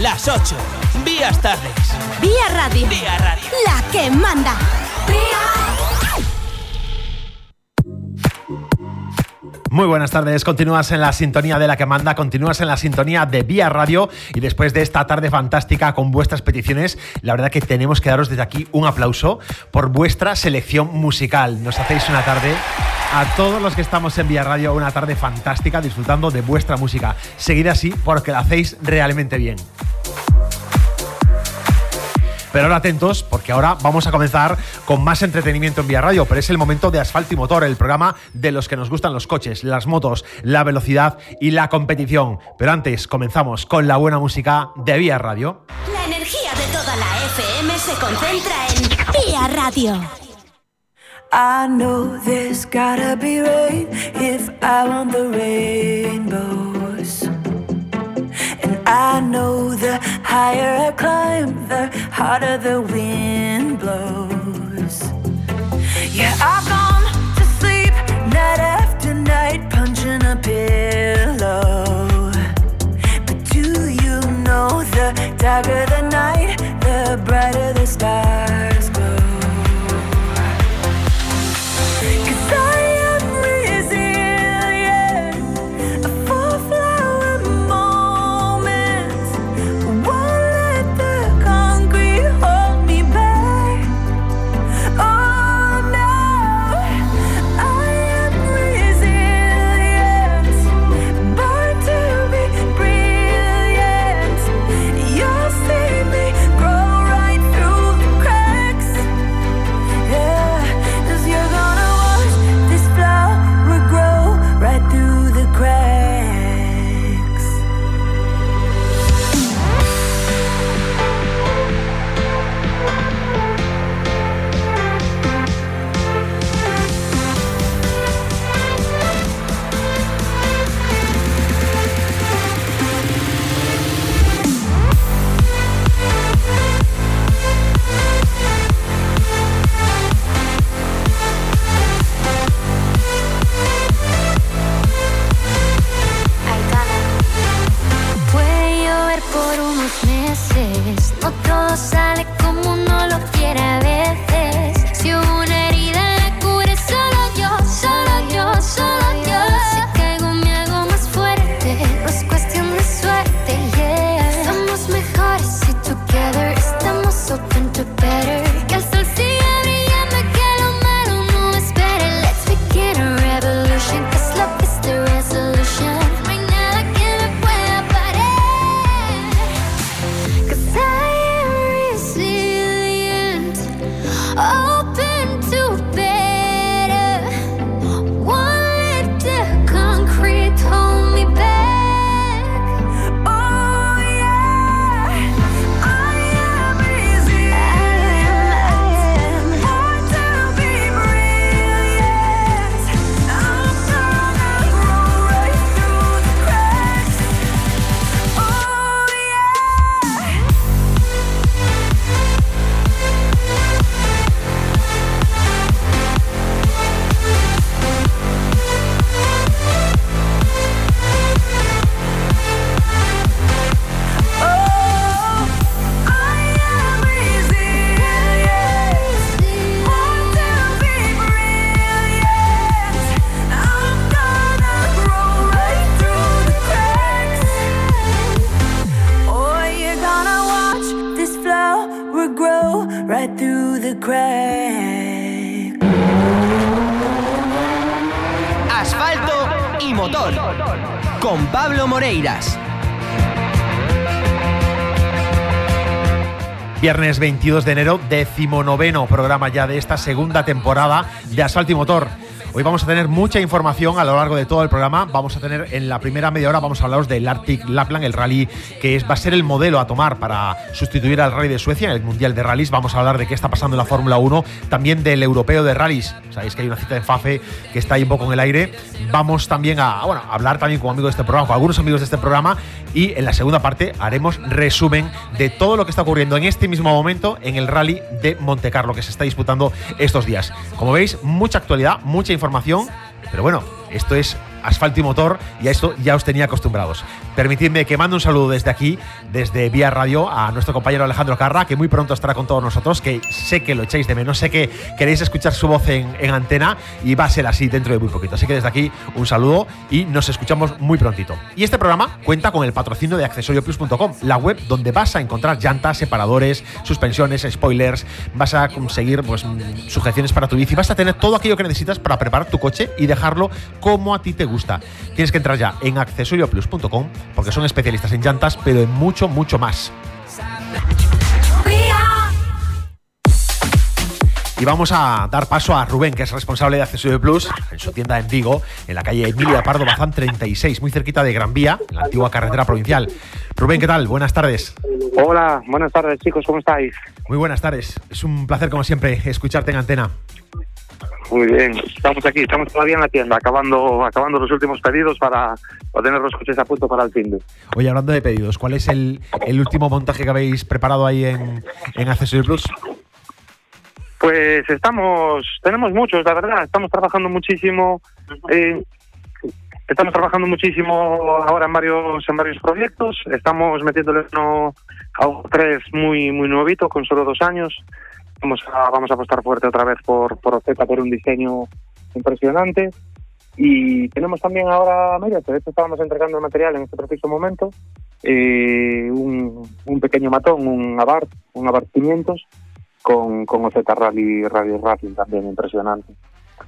las 8. Vías tardes. Vía Radio. Vía Radio. La que manda. Muy buenas tardes, continúas en la sintonía de la que manda, continúas en la sintonía de Vía Radio y después de esta tarde fantástica con vuestras peticiones, la verdad que tenemos que daros desde aquí un aplauso por vuestra selección musical. Nos hacéis una tarde a todos los que estamos en Vía Radio, una tarde fantástica disfrutando de vuestra música. Seguid así porque la hacéis realmente bien. Pero ahora atentos, porque ahora vamos a comenzar con más entretenimiento en Vía Radio, pero es el momento de Asfalto y Motor, el programa de los que nos gustan los coches, las motos, la velocidad y la competición. Pero antes comenzamos con la buena música de Vía Radio. La energía de toda la FM se concentra en Vía Radio. I know there's gotta be rain if I want the rainbows. I know the higher I climb, the harder the wind blows. Yeah, I've gone to sleep night after night, punching a pillow. But do you know the darker the night, the brighter the stars Viernes 22 de enero, decimonoveno programa ya de esta segunda temporada de Asfalto y Motor. Hoy vamos a tener mucha información a lo largo de todo el programa. Vamos a tener en la primera media hora, vamos a hablaros del Arctic Lapland, el rally que es, va a ser el modelo a tomar para sustituir al rally de Suecia en el Mundial de Rallys. Vamos a hablar de qué está pasando en la Fórmula 1, también del Europeo de Rallys. Sabéis que hay una cita en FAFE que está ahí un poco en el aire. Vamos también a, hablar también con amigos de este programa, con algunos amigos de este programa. Y en la segunda parte haremos resumen de todo lo que está ocurriendo en este mismo momento en el rally de Monte Carlo que se está disputando estos días. Como veis, mucha actualidad, mucha información, pero bueno, esto es asfalto y motor y a esto ya os tenía acostumbrados. permitidme que mande un saludo desde aquí, desde Vía Radio, a nuestro compañero Alejandro Carra, que muy pronto estará con todos nosotros, que sé que lo echáis de menos, sé que queréis escuchar su voz en, en antena y va a ser así dentro de muy poquito. Así que desde aquí un saludo y nos escuchamos muy prontito. Y este programa cuenta con el patrocinio de accesorioplus.com, la web donde vas a encontrar llantas, separadores, suspensiones, spoilers, vas a conseguir pues, mm, sujeciones para tu bici, vas a tener todo aquello que necesitas para preparar tu coche y dejarlo como a ti te gusta. Tienes que entrar ya en accesorioplus.com porque son especialistas en llantas, pero en mucho, mucho más. Y vamos a dar paso a Rubén, que es responsable de Accesorio Plus en su tienda en Vigo, en la calle Emilia Pardo Bazán 36, muy cerquita de Gran Vía, en la antigua carretera provincial. Rubén, ¿qué tal? Buenas tardes. Hola, buenas tardes chicos, ¿cómo estáis? Muy buenas tardes. Es un placer, como siempre, escucharte en antena. Muy bien, estamos aquí, estamos todavía en la tienda, acabando, acabando los últimos pedidos para, para tener los coches a punto para el fin de. Oye, hablando de pedidos, ¿cuál es el, el último montaje que habéis preparado ahí en, en Accesorio Plus? Pues estamos, tenemos muchos, la verdad, estamos trabajando muchísimo, eh, estamos trabajando muchísimo ahora en varios, en varios proyectos, estamos metiéndole uno a un tres muy, muy nuevito, con solo dos años, vamos a, vamos a apostar fuerte otra vez por, por Oceta, por un diseño impresionante, y tenemos también ahora, mira, de hecho estábamos entregando el material en este preciso momento, eh, un, un pequeño matón, un Abarth, un Abarth 500, con, con OZ Rally, Rally Racing también impresionante.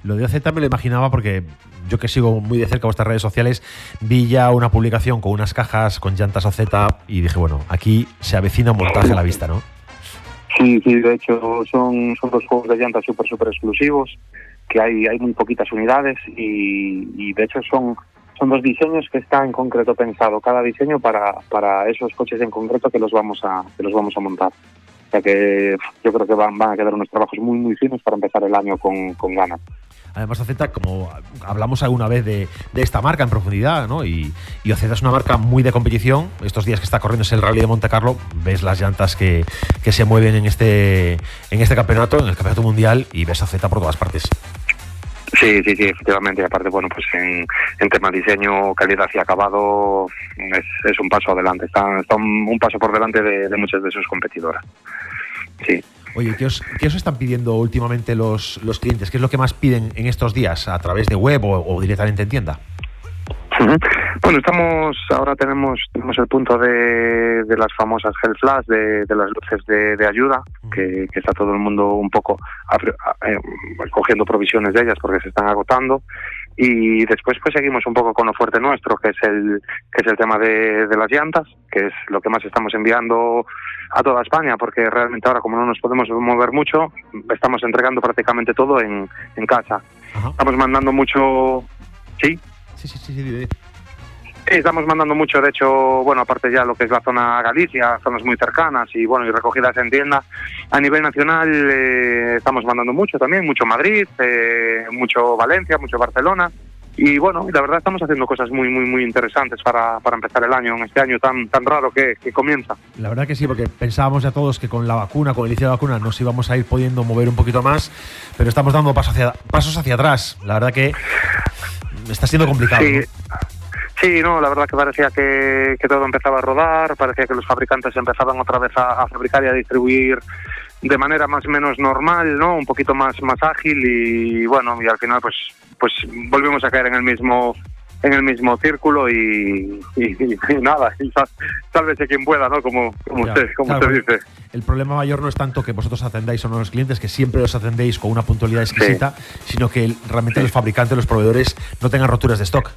Lo de OZ me lo imaginaba porque yo que sigo muy de cerca vuestras redes sociales, vi ya una publicación con unas cajas con llantas OZ y dije, bueno, aquí se avecina un montaje a la vista, ¿no? Sí, sí, de hecho son, son dos juegos de llantas súper, súper exclusivos, que hay, hay muy poquitas unidades y, y de hecho son, son dos diseños que está en concreto pensado, cada diseño para, para esos coches en concreto que los vamos a, que los vamos a montar. O sea que yo creo que van, van a quedar unos trabajos muy, muy finos para empezar el año con, con ganas. Además, OZ, como hablamos alguna vez de, de esta marca en profundidad, ¿no? Y, y es una marca muy de competición. Estos días que está corriendo es el Rally de Monte Carlo, ves las llantas que, que se mueven en este, en este campeonato, en el campeonato mundial, y ves OZ por todas partes. Sí, sí, sí, efectivamente. Aparte, bueno, pues en, en tema diseño, calidad y acabado es, un paso adelante. Está, está un, un paso por delante de, de muchas de sus competidoras. Sí. Oye, ¿qué os, qué os están pidiendo últimamente los, los clientes? ¿Qué es lo que más piden en estos días? ¿A través de web o, o directamente en tienda? Bueno, estamos ahora tenemos tenemos el punto de, de las famosas gel flash de, de las luces de, de ayuda que, que está todo el mundo un poco a- eh, cogiendo provisiones de ellas porque se están agotando y después pues seguimos un poco con lo fuerte nuestro que es el que es el tema de, de las llantas que es lo que más estamos enviando a toda España porque realmente ahora como no nos podemos mover mucho estamos entregando prácticamente todo en, en casa Ajá. estamos mandando mucho sí Sí, sí, sí, sí. Sí. Estamos mandando mucho, de hecho, bueno, aparte ya lo que es la zona Galicia, zonas muy cercanas y bueno, y recogidas en tienda. A nivel nacional eh, estamos mandando mucho también, mucho Madrid, eh, mucho Valencia, mucho Barcelona. Y bueno, la verdad estamos haciendo cosas muy, muy, muy interesantes para, para empezar el año, en este año tan, tan raro que, que comienza. La verdad que sí, porque pensábamos ya todos que con la vacuna, con el inicio de la vacuna, nos íbamos a ir pudiendo mover un poquito más, pero estamos dando pasos hacia, pasos hacia atrás. La verdad que está siendo complicado. Sí. ¿no? Sí, no, la verdad que parecía que, que todo empezaba a rodar, parecía que los fabricantes empezaban otra vez a, a fabricar y a distribuir de manera más o menos normal, ¿no? Un poquito más más ágil y bueno, y al final pues pues volvimos a caer en el mismo en el mismo círculo y, y, y nada, y sal- sálvese quien pueda, ¿no? Como como Ya, usted como claro, usted dice. El problema mayor no es tanto que vosotros atendáis o no a los clientes, que siempre los atendéis con una puntualidad exquisita, sino que realmente los fabricantes, los proveedores, no tengan roturas de stock.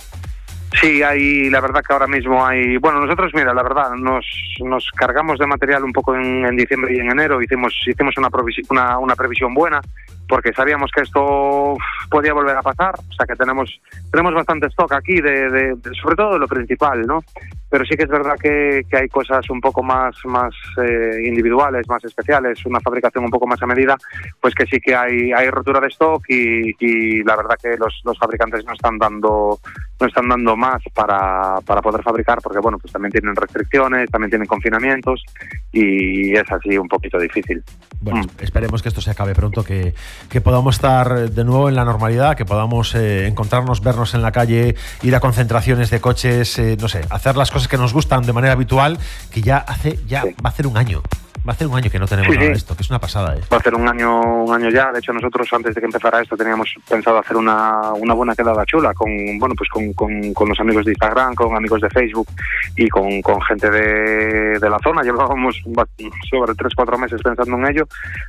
Sí, hay, la verdad que ahora mismo hay, bueno, nosotros, mira, la verdad, nos, nos cargamos de material un poco en, en diciembre y en enero, hicimos, hicimos una, una, una previsión buena, porque sabíamos que esto podía volver a pasar, o sea que tenemos, tenemos bastante stock aquí, de, de- de- sobre todo de lo principal, ¿no? Pero sí que es verdad que, que hay cosas un poco más, más eh, individuales, más especiales, una fabricación un poco más a medida, pues que sí que hay, hay rotura de stock y, y la verdad que los, los fabricantes no están dando no están dando más para, para poder fabricar porque bueno pues también tienen restricciones también tienen confinamientos y es así un poquito difícil Bueno, Mm. esperemos que esto se acabe pronto, que, que podamos estar de nuevo en la normalidad, que podamos eh, encontrarnos, vernos en la calle, ir a concentraciones de coches, eh, no sé, hacer las cosas cosas que nos gustan de manera habitual, que ya hace, ya va a hacer un año. Va a hacer un año que no tenemos Sí, nada de sí. esto, que es una pasada. ¿eh? Va a ser un año, un año ya. De hecho, nosotros antes de que empezara esto teníamos pensado hacer una, una buena quedada chula con, bueno, pues con, con, con los amigos de Instagram, con amigos de Facebook y con, con gente de, de la zona. Llevábamos ba- sobre tres, cuatro meses pensando en ello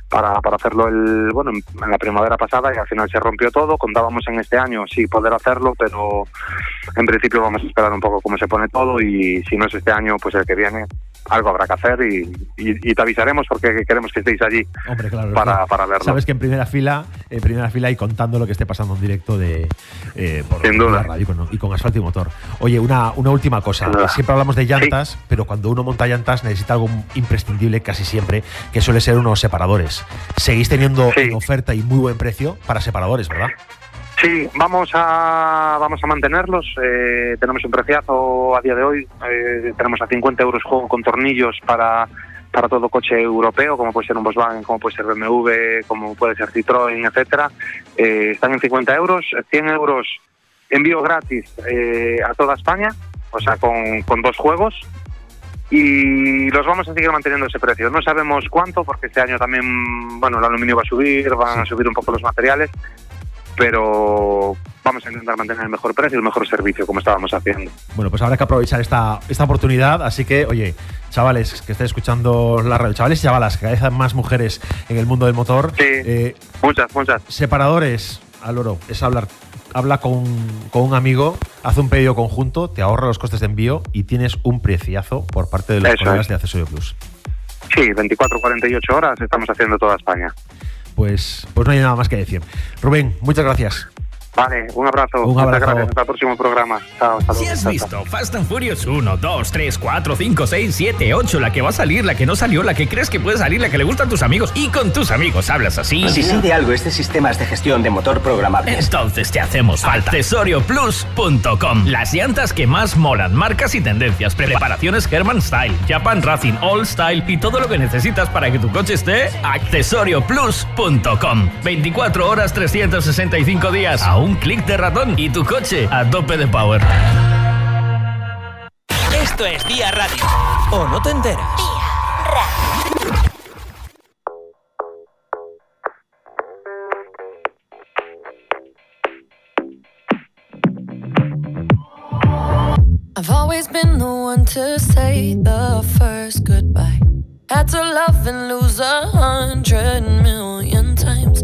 para, para hacerlo el, bueno, en en la primavera pasada y al final se rompió todo. Contábamos en este año sí poder hacerlo, pero en principio vamos a esperar un poco cómo se pone todo y si no es este año, pues el que viene algo habrá que hacer y, y- y te avisaremos porque queremos que estéis allí Hombre, claro. para, claro. para verlo. Sabes que en primera fila, en primera fila y contando lo que esté pasando en directo de eh, por Sin por duda. la radio y con, y con asfalto y motor. Oye, una, una última cosa. Siempre hablamos de llantas, pero cuando uno monta llantas necesita algo imprescindible casi siempre, que suele ser unos separadores. Seguís teniendo Sí. en oferta y muy buen precio para separadores, ¿verdad? Sí, vamos a vamos a mantenerlos. eh, tenemos un preciazo a día de hoy. eh, tenemos a 50 euros juego con tornillos para para todo coche europeo, como puede ser un Volkswagen, como puede ser BMW, como puede ser Citroën, etcétera. Eh, están en 50 euros, 100 euros envío gratis eh, a toda España, o sea, con, con dos juegos. Y los vamos a seguir manteniendo ese precio. No sabemos cuánto, porque este año también, bueno, el aluminio va a subir, van a subir un poco los materiales, pero vamos a intentar mantener el mejor precio y el mejor servicio, como estábamos haciendo. Bueno, pues habrá que aprovechar esta, esta oportunidad. Así que, oye, chavales que estén escuchando la radio, chavales y chavalas, que cada vez hay más mujeres en el mundo del motor. Sí. eh, Muchas, muchas. separadores al oro es hablar. Habla con, con un amigo, haz un pedido conjunto, te ahorra los costes de envío y tienes un preciazo por parte de los Eso colegas es. de Accesorio Plus. Sí, 24, 48 horas estamos haciendo toda España. Pues, pues no hay nada más que decir. Rubén, muchas gracias. Vale, un abrazo. Un Muchas abrazo. gracias. Hasta el próximo programa. Chao, hasta Si has Chao, chao. visto Fast and Furious 1, 2, 3, 4, 5, 6, 7, 8, la que va a salir, la que no salió, la que crees que puede salir, la que le gusta a tus amigos y con tus amigos hablas así. Si sí de algo este sistemas de gestión de motor programables. Entonces te hacemos falta. Accesorioplus.com. Las llantas que más molan, marcas y tendencias, preparaciones Herman Style, Japan Racing, All Style y todo lo que necesitas para que tu coche esté. Accesorioplus.com. 24 horas, 365 días. A un clic de ratón y tu coche a tope de power. Esto es Día Radio. ¿O no te enteras? I've always been the one to say the first goodbye. Had to love and lose a hundred million times.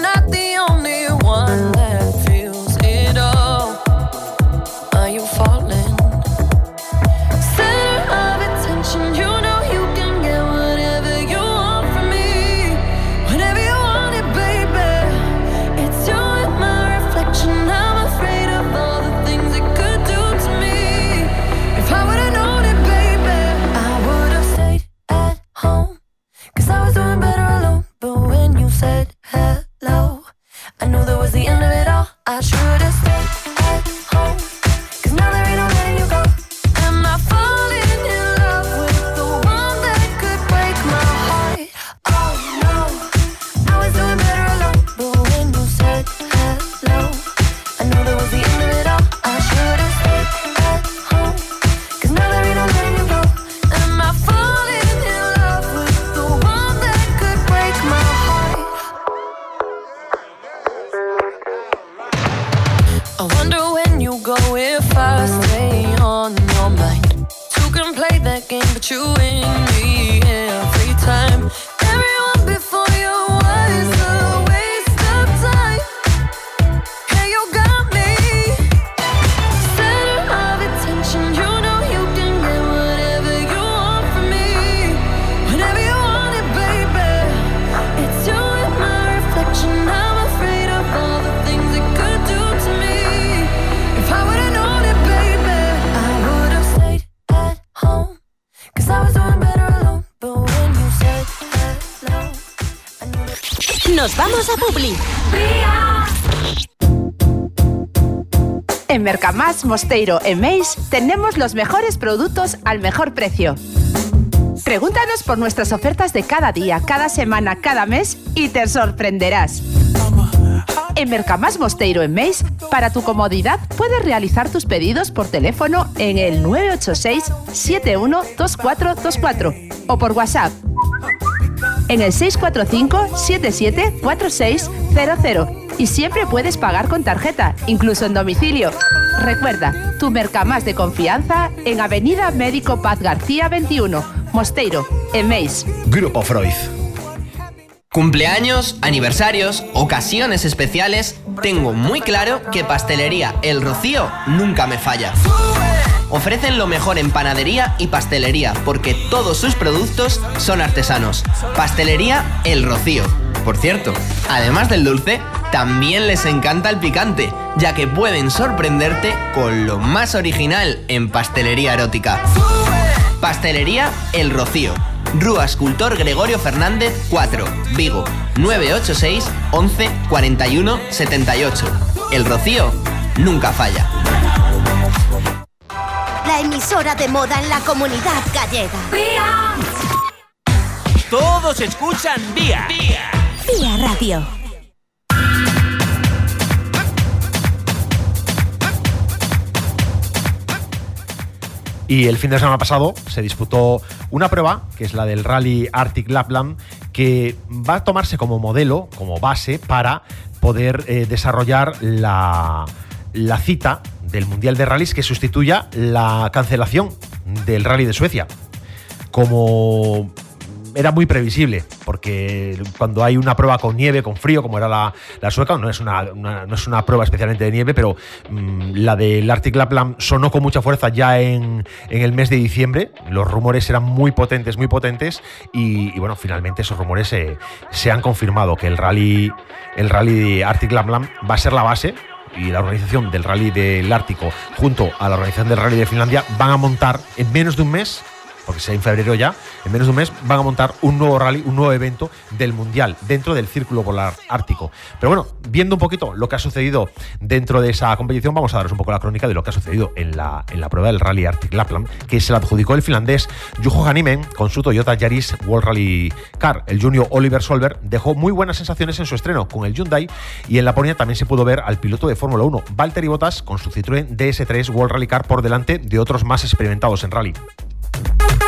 Nos vamos a Publi. En Mercamás, Mosteiro e Meis tenemos los mejores productos al mejor precio. Pregúntanos por nuestras ofertas de cada día, cada semana, cada mes y te sorprenderás. En Mercamás Mosteiro en Meis, para tu comodidad, puedes realizar tus pedidos por teléfono en el 986 712424 o por WhatsApp en el 645 774600 y siempre puedes pagar con tarjeta, incluso en domicilio. Recuerda, tu Mercamás de confianza en Avenida Médico Paz García 21, Mosteiro, en Meis. Grupo Freud. Cumpleaños, aniversarios, ocasiones especiales, tengo muy claro que Pastelería El Rocío nunca me falla. Ofrecen lo mejor en panadería y pastelería porque todos sus productos son artesanos. Pastelería El Rocío. Por cierto, además del dulce, también les encanta el picante, ya que pueden sorprenderte con lo más original en pastelería erótica. Pastelería El Rocío. Rúa Escultor Gregorio Fernández 4, Vigo, 986 11 41 78. El Rocío nunca falla. La emisora de moda en la comunidad gallega. Todos escuchan Vía. Vía Radio. Y el fin de semana pasado se disputó una prueba, que es la del Rally Arctic Lapland, que va a tomarse como modelo, como base, para poder eh, desarrollar la, la cita del Mundial de Rallys que sustituya la cancelación del Rally de Suecia. Como era muy previsible, porque cuando hay una prueba con nieve, con frío, como era la, sueca, no es una, no es una prueba especialmente de nieve, pero mm, la del Arctic Lapland sonó con mucha fuerza ya en, en el mes de diciembre. Los rumores eran muy potentes, muy potentes, y, y bueno, finalmente esos rumores se, se han confirmado, que el rally, el rally de Arctic Lapland va a ser la base. Y la organización del Rally del Ártico, junto a la organización del Rally de Finlandia, van a montar en menos de un mes porque sea en febrero ya, en menos de un mes van a montar un nuevo rally, un nuevo evento del Mundial dentro del Círculo Polar Ártico. Pero bueno, viendo un poquito lo que ha sucedido dentro de esa competición, vamos a daros un poco la crónica de lo que ha sucedido en la, en la prueba del Rally Arctic Lapland, que se la adjudicó el finlandés Juho Hanimen con su Toyota Yaris World Rally Car. El junior Oliver Solberg dejó muy buenas sensaciones en su estreno con el Hyundai y en Laponia también se pudo ver al piloto de Fórmula 1, Valtteri Bottas, con su Citroën DS3 World Rally Car por delante de otros más experimentados en rally. Bye.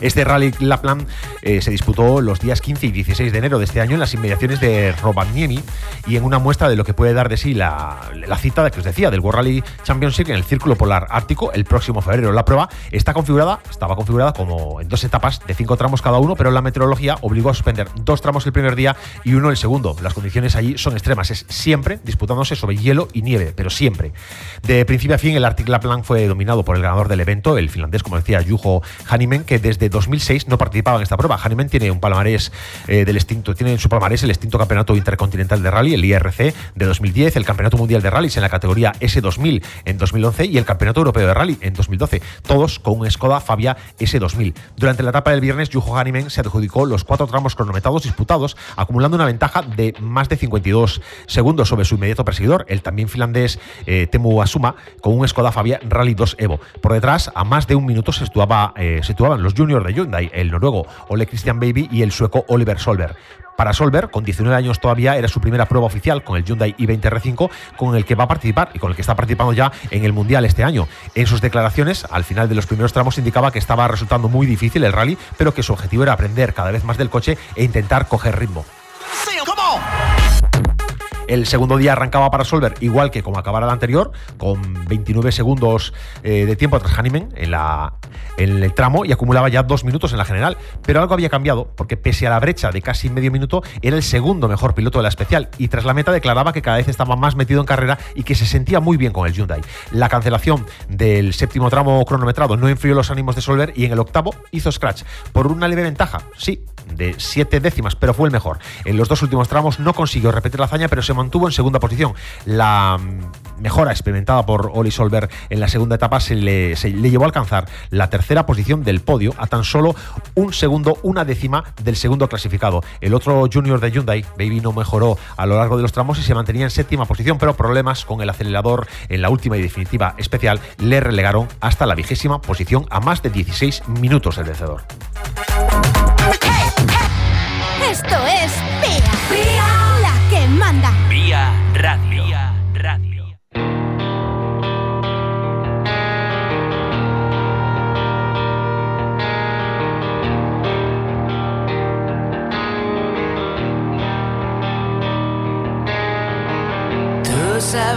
Este Rally Lapland eh, se disputó los días 15 y 16 de enero de este año en las inmediaciones de Rovaniemi y en una muestra de lo que puede dar de sí la, cita que os decía del World Rally Championship en el Círculo Polar Ártico el próximo febrero. La prueba está configurada, estaba configurada como en dos etapas de cinco tramos cada uno, pero la meteorología obligó a suspender dos tramos el primer día y uno el segundo. Las condiciones allí son extremas, es siempre disputándose sobre hielo y nieve, pero siempre. De principio a fin, el Arctic Lapland fue dominado por el ganador del evento, el finlandés, como decía, Juho Hanimen, que desde 2006 no participaba en esta prueba. Hanimen tiene un palmarés eh, del extinto, tiene en su palmarés el extinto Campeonato Intercontinental de Rally, el IRC, de 2010, el Campeonato Mundial de Rallys en la categoría S2000 en 2011 y el Campeonato Europeo de Rally en 2012, todos con un Skoda Fabia S2000. Durante la etapa del viernes, Juho Hanimen se adjudicó los cuatro tramos cronometrados disputados, acumulando una ventaja de más de 52 segundos sobre su inmediato perseguidor, el también finlandés eh, Temu Asuma, con un Skoda Fabia Rally 2 Evo. Por detrás, a más de un minuto se, situaba, eh, situaban los juniors de Hyundai, el noruego Ole Christian Baby y el sueco Oliver Solberg. Para Solberg, con 19 años todavía, era su primera prueba oficial con el Hyundai i20 R5, con el que va a participar y con el que está participando ya en el Mundial este año. En sus declaraciones, al final de los primeros tramos, indicaba que estaba resultando muy difícil el rally, pero que su objetivo era aprender cada vez más del coche e intentar coger ritmo. El segundo día arrancaba para Solver igual que como acabara el anterior, con 29 segundos eh, de tiempo tras Hanimen en, la, en el tramo y acumulaba ya dos minutos en la general. Pero algo había cambiado, porque pese a la brecha de casi medio minuto, era el segundo mejor piloto de la especial y tras la meta declaraba que cada vez estaba más metido en carrera y que se sentía muy bien con el Hyundai. La cancelación del séptimo tramo cronometrado no enfrió los ánimos de Solver y en el octavo hizo scratch por una leve ventaja, sí, de siete décimas, pero fue el mejor. En los dos últimos tramos no consiguió repetir la hazaña, pero se mantuvo en segunda posición. La mm, mejora experimentada por Oli Solberg en la segunda etapa se le, se le llevó a alcanzar la la tercera posición del podio a tan solo un segundo, una décima del segundo clasificado. El otro junior de Hyundai, Baby, no mejoró a lo largo de los tramos y se mantenía en séptima posición, pero problemas con el acelerador en la última y definitiva especial le relegaron hasta la vigésima posición a más de 16 minutos el vencedor. Esto es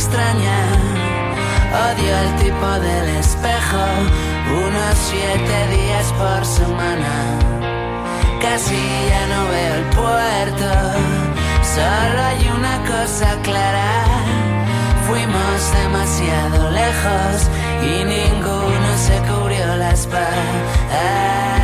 Extraña. Odio el tipo del espejo. Unos siete días por semana. Casi ya no veo el puerto. Solo hay una cosa clara. Fuimos demasiado lejos y ninguno se cubrió la espalda.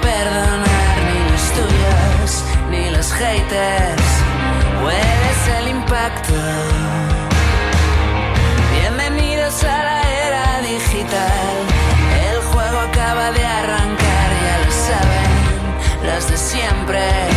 Perdonar, ni los tuyos, ni los haters. Puedes el impacto. Bienvenidos a la era digital. El juego acaba de arrancar, ya lo saben los de siempre.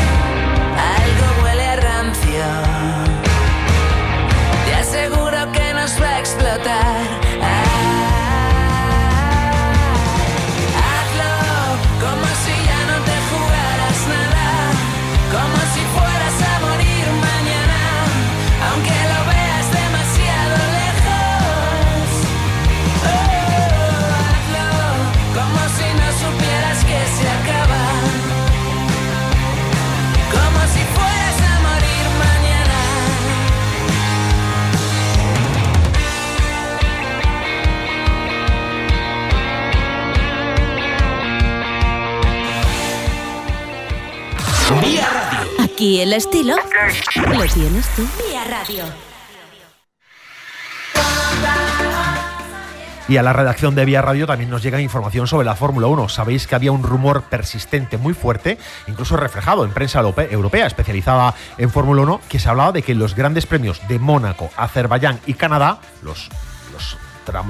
Estilo lo tienes tú. Vía Radio. Y a la redacción de Vía Radio también nos llega información sobre la Fórmula 1. Sabéis que había un rumor persistente muy fuerte, incluso reflejado en prensa europe- europea especializada en Fórmula 1, que se hablaba de que los grandes premios de Mónaco, Azerbaiyán y Canadá, los, los,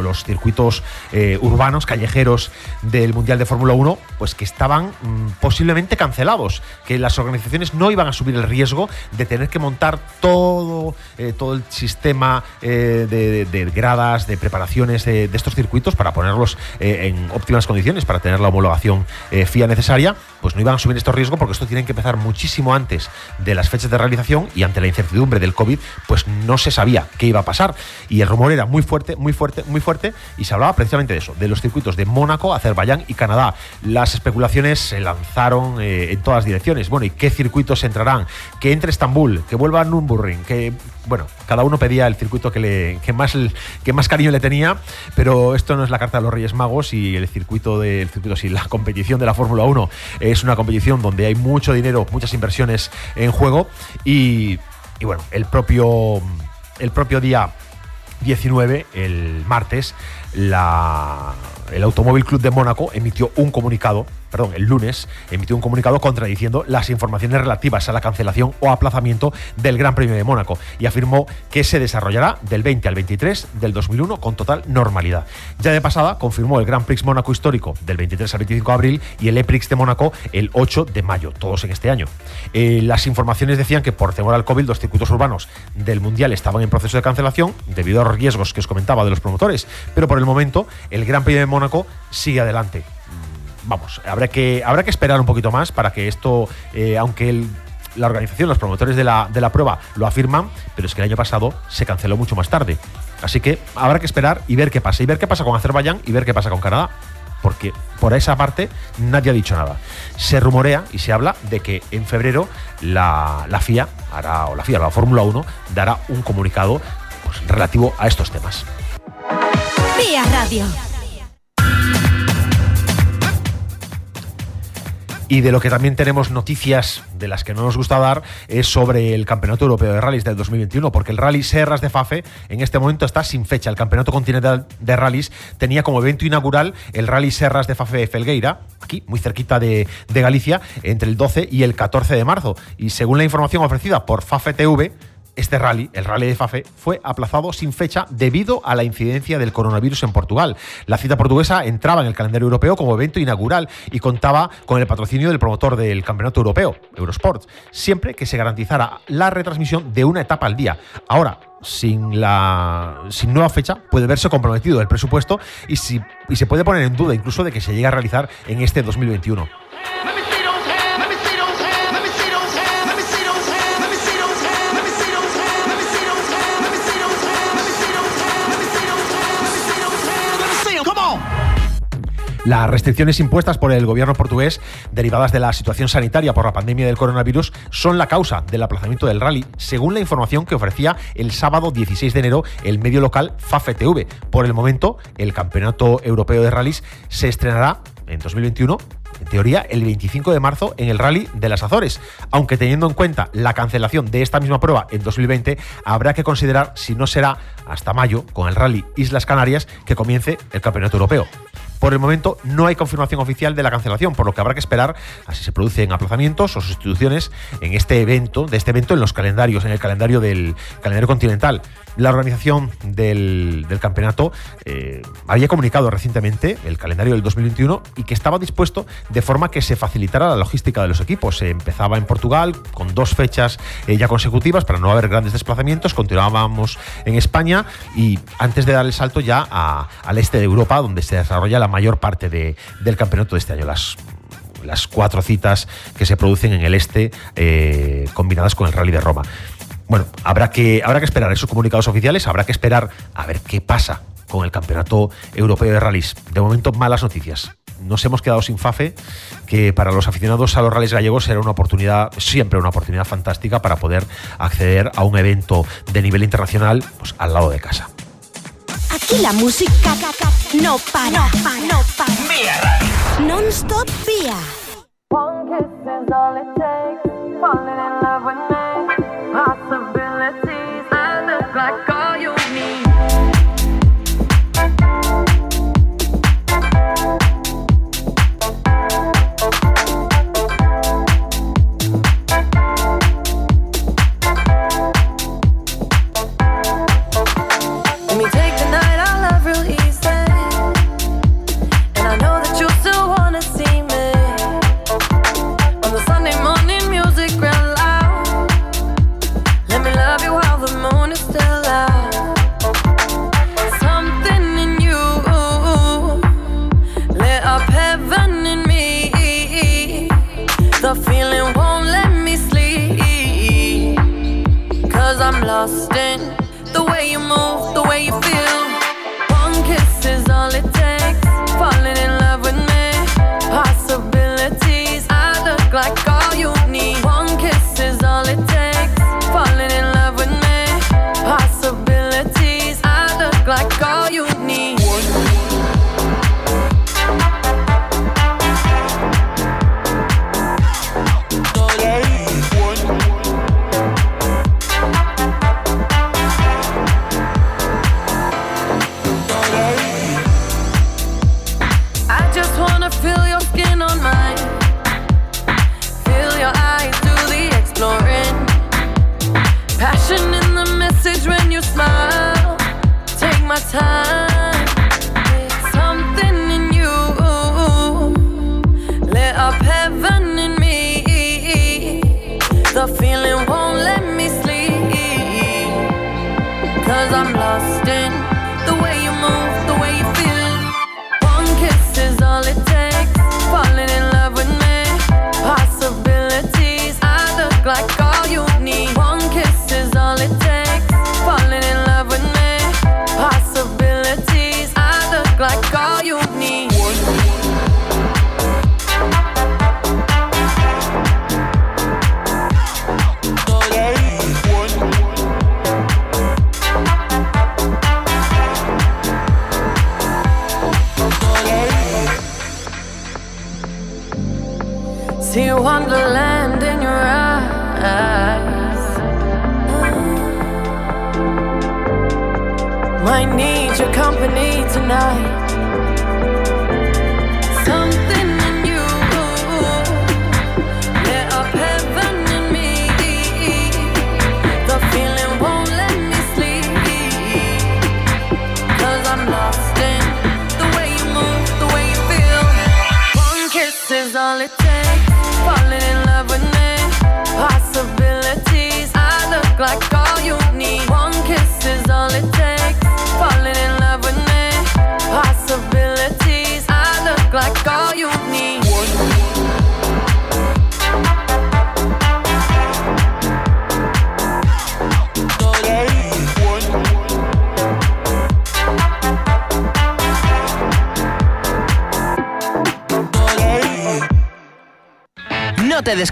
los circuitos eh, urbanos, callejeros del Mundial de Fórmula 1, pues que estaban mm, posiblemente cancelados, que las organizaciones no iban a subir el riesgo de tener que montar todo, eh, todo el sistema eh, de, de gradas, de preparaciones de, estos circuitos para ponerlos en óptimas condiciones, para tener la homologación FIA necesaria, pues no iban a subir estos riesgos porque esto tienen que empezar muchísimo antes de las fechas de realización y ante la incertidumbre del COVID, pues no se sabía qué iba a pasar. Y el rumor era muy fuerte, muy fuerte, muy fuerte, y se hablaba precisamente de eso, de los circuitos de Mónaco, Azerbaiyán y Canadá. Las especulaciones se lanzaron eh, en todas direcciones. Bueno, ¿y qué circuitos entrarán? Que entre Estambul, que vuelva a Nürburgring, que bueno, cada uno pedía el circuito que, le, que, más, que más cariño le tenía, pero esto no es la carta de los Reyes Magos y el circuito de circuito, sí, la competición de la Fórmula 1 es una competición donde hay mucho dinero, muchas inversiones en juego y, y bueno, el propio, el propio día 19, el martes, el Automóvil Club de Mónaco emitió un comunicado perdón, el lunes, emitió un comunicado contradiciendo las informaciones relativas a la cancelación o aplazamiento del Gran Premio de Mónaco y afirmó que se desarrollará del 20 al 23 del 2001 con total normalidad. Ya de pasada confirmó el Gran Prix Mónaco histórico del 23 al 25 de abril y el EPRIX de Mónaco el 8 de mayo, todos en este año. Eh, las informaciones decían que por temor al COVID los circuitos urbanos del Mundial estaban en proceso de cancelación debido a los riesgos que os comentaba de los promotores, pero por el momento el Gran Premio de Mónaco sigue adelante. Vamos, habrá que, habrá que esperar un poquito más para que esto, eh, aunque la organización, los promotores de la, de la prueba lo afirman, pero es que el año pasado se canceló mucho más tarde. Así que habrá que esperar y ver qué pasa. Y ver qué pasa con Azerbaiyán y ver qué pasa con Canadá porque por esa parte nadie ha dicho nada. Se rumorea y se habla de que en febrero la, FIA hará, o la FIA, la Fórmula 1, dará un comunicado pues, relativo a estos temas. Vía Radio. Y de lo que también tenemos noticias de las que no nos gusta dar es sobre el Campeonato Europeo de Rallys del 2021, porque el Rally Serras de Fafe en este momento está sin fecha. El Campeonato Continental de Rallys tenía como evento inaugural el Rally Serras de Fafe de Felgueira, aquí, muy cerquita de, de Galicia, entre el 12 y el 14 de marzo. Y según la información ofrecida por Fafe TV, este rally, el rally de Fafe, fue aplazado sin fecha debido a la incidencia del coronavirus en Portugal. La cita portuguesa entraba en el calendario europeo como evento inaugural y contaba con el patrocinio del promotor del campeonato europeo, Eurosport, siempre que se garantizara la retransmisión de una etapa al día. Ahora, sin la sin nueva fecha puede verse comprometido el presupuesto y, y se puede poner en duda incluso de que se llegue a realizar en este 2021. Las restricciones impuestas por el gobierno portugués, derivadas de la situación sanitaria por la pandemia del coronavirus, son la causa del aplazamiento del rally, según la información que ofrecía el sábado 16 de enero el medio local FAFETV. Por el momento, el Campeonato Europeo de Rallys se estrenará en 2021 en teoría, el 25 de marzo en el Rally de las Azores. Aunque teniendo en cuenta la cancelación de esta misma prueba en 2020, habrá que considerar si no será hasta mayo, con el Rally Islas Canarias, que comience el Campeonato Europeo. Por el momento no hay confirmación oficial de la cancelación, por lo que habrá que esperar a si se producen aplazamientos o sustituciones en este evento, de este evento en los calendarios, en el calendario del calendario continental. La organización del, campeonato eh, había comunicado recientemente el calendario del 2021 y que estaba dispuesto de forma que se facilitara la logística de los equipos. Se empezaba en Portugal con dos fechas eh, ya consecutivas para no haber grandes desplazamientos. Continuábamos en España y antes de dar el salto ya al este de Europa, donde se desarrolla la mayor parte del campeonato de este año. Las cuatro citas que se producen en el este eh, combinadas con el Rally de Roma. Bueno, habrá que, habrá que esperar esos comunicados oficiales, habrá que esperar a ver qué pasa con el Campeonato Europeo de Rallys. De momento, malas noticias. Nos hemos quedado sin FAFE, que para los aficionados a los rallies gallegos será una oportunidad, siempre una oportunidad fantástica para poder acceder a un evento de nivel internacional pues, al lado de casa. Aquí la música no para, no para. Non-stop vía.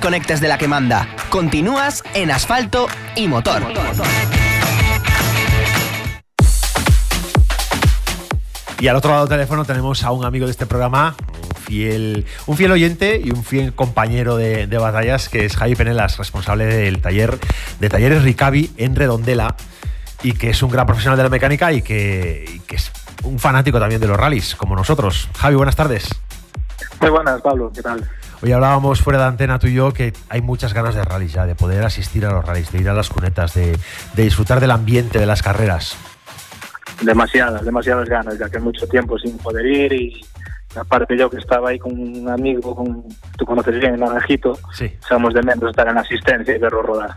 Desconectes de la que manda. Continúas en asfalto y motor. Y al otro lado del teléfono tenemos a un amigo de este programa, un fiel, un fiel oyente y un fiel compañero de, de batallas, que es Javi Penelas, responsable del taller de talleres Ricavi en Redondela, y que es un gran profesional de la mecánica y que, y que es un fanático también de los rallies, como nosotros. Javi, buenas tardes. Muy buenas, Pablo, ¿qué tal? Hoy hablábamos fuera de antena tú y yo que hay muchas ganas de rallies ya, de poder asistir a los rallies, de ir a las cunetas, de, de disfrutar del ambiente de las carreras. Demasiadas, demasiadas ganas, ya que mucho tiempo sin poder ir y aparte yo que estaba ahí con un amigo, con, tú conoces bien, Naranjito, Sí. echamos de menos estar en asistencia y verlo rodar.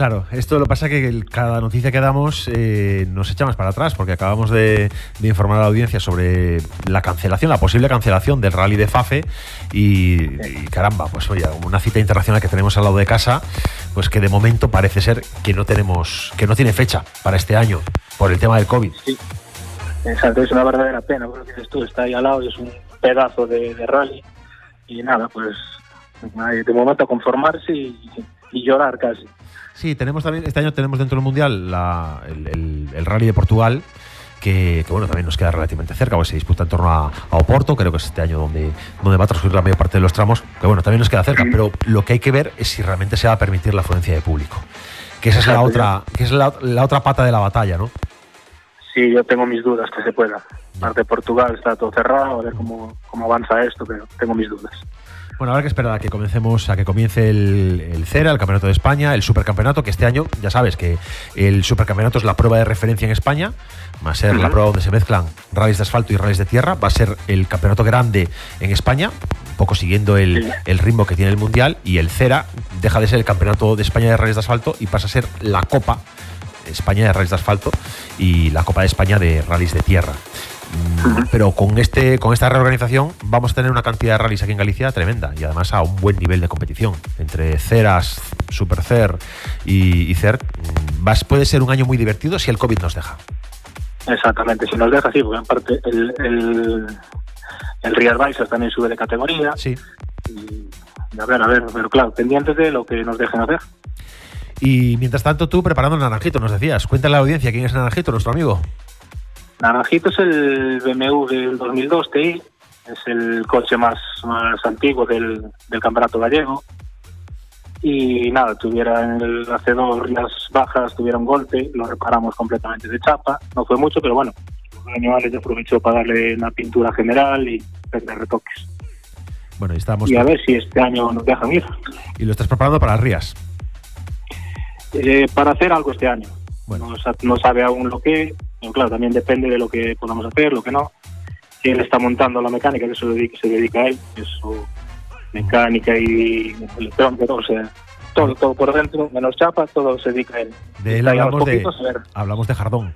Claro, esto lo pasa que cada noticia que damos eh, nos echamos para atrás porque acabamos de, informar a la audiencia sobre la cancelación, la posible cancelación del rally de Fafe y, caramba, pues oye, una cita internacional que tenemos al lado de casa, pues que de momento parece ser que no tenemos, que no tiene fecha para este año por el tema del COVID. Exacto, es una verdadera pena, porque dices tú, está ahí al lado y es un pedazo de, rally y nada, pues de momento conformarse y llorar casi. Sí, tenemos también, este año tenemos dentro del Mundial la- el, el- el Rally de Portugal, que, que, bueno, también nos queda relativamente cerca, pues se disputa en torno a, a Oporto, creo que es este año donde, donde va a transcurrir la mayor parte de los tramos, que bueno, también nos queda cerca, pero lo que hay que ver es si realmente se va a permitir la afluencia de público. Que esa es la otra, que es la, la otra pata de la batalla, ¿no? Sí, yo tengo mis dudas que se pueda. Parte de Portugal está todo cerrado, a ver cómo, cómo avanza esto, pero tengo mis dudas. Bueno, habrá que esperar a que comencemos, a que comience el, el CERA, el Campeonato de España, el Supercampeonato, que este año, ya sabes que el Supercampeonato es la prueba de referencia en España, va a ser la prueba donde se mezclan rallies de asfalto y rallies de tierra, va a ser el campeonato grande en España, un poco siguiendo el, el ritmo que tiene el Mundial, y el CERA deja de ser el Campeonato de España de rallies de asfalto y pasa a ser la Copa España de rallies de asfalto y la Copa de España de rallies de tierra. Pero con este con esta reorganización vamos a tener una cantidad de rallies aquí en Galicia tremenda y además a un buen nivel de competición. Entre Ceras, Super Cer y, y Cer, mm, puede ser un año muy divertido si el COVID nos deja. Exactamente, si nos deja así, porque aparte el, el, el Rías Baixas también sube de categoría. Sí. Y a ver, a ver, pero claro, pendientes de lo que nos dejen hacer. Y mientras tanto tú preparando el Naranjito, nos decías. Cuéntale a la audiencia quién es Naranjito, nuestro amigo. Naranjito es el BMW del 2002 TI, es el coche más, más antiguo del, del campeonato gallego. Y nada, tuviera en el hace dos rías bajas, tuviera un golpe, lo reparamos completamente de chapa. No fue mucho, pero bueno, los animales aprovechó para darle una pintura general y hacerle retoques. Bueno, y estamos Y a ver si este año nos dejan ir. y lo estás preparando para las Rías. Eh, para hacer algo este año. No, sa- no sabe aún lo que, Pero claro, también depende de lo que podamos hacer, lo que no. Él está montando la mecánica, que eso se dedica, se dedica a él, eso mecánica y electrónica, o sea, todo, todo por dentro, menos chapa, todo se dedica a él. De él hablamos de, poquitos, hablamos de Jardón.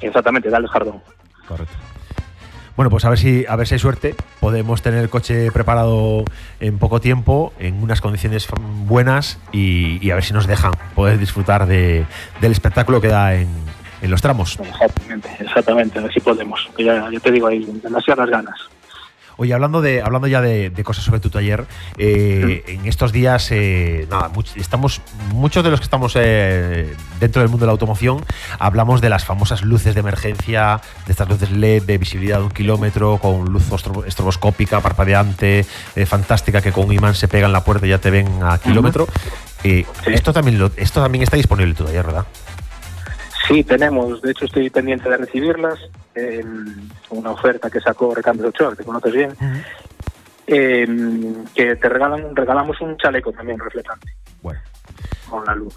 Exactamente, dale jardón. Correcto. Bueno, pues a ver si a ver si hay suerte. Podemos tener el coche preparado en poco tiempo, en unas condiciones buenas y, y a ver si nos dejan poder disfrutar de- del espectáculo que da en, en los tramos. Exactamente, exactamente, a ver si podemos. Ya, ya te digo, hay demasiadas ganas. Oye, hablando de hablando ya de, de cosas sobre tu taller, eh, en estos días, eh, nada, much- estamos muchos de los que estamos eh, dentro del mundo de la automoción hablamos de las famosas luces de emergencia, de estas luces LED de visibilidad de un kilómetro con luz estro- estroboscópica, parpadeante, eh, fantástica que con un imán se pega en la puerta y ya te ven a kilómetro. Eh, esto también lo- esto también está disponible en tu taller, ¿verdad? Sí, tenemos, de hecho estoy pendiente de recibirlas. eh, una oferta que sacó Recambio Ochoa, que te conoces bien, eh, que te regalan, regalamos un chaleco también reflectante. Bueno. Con la luz.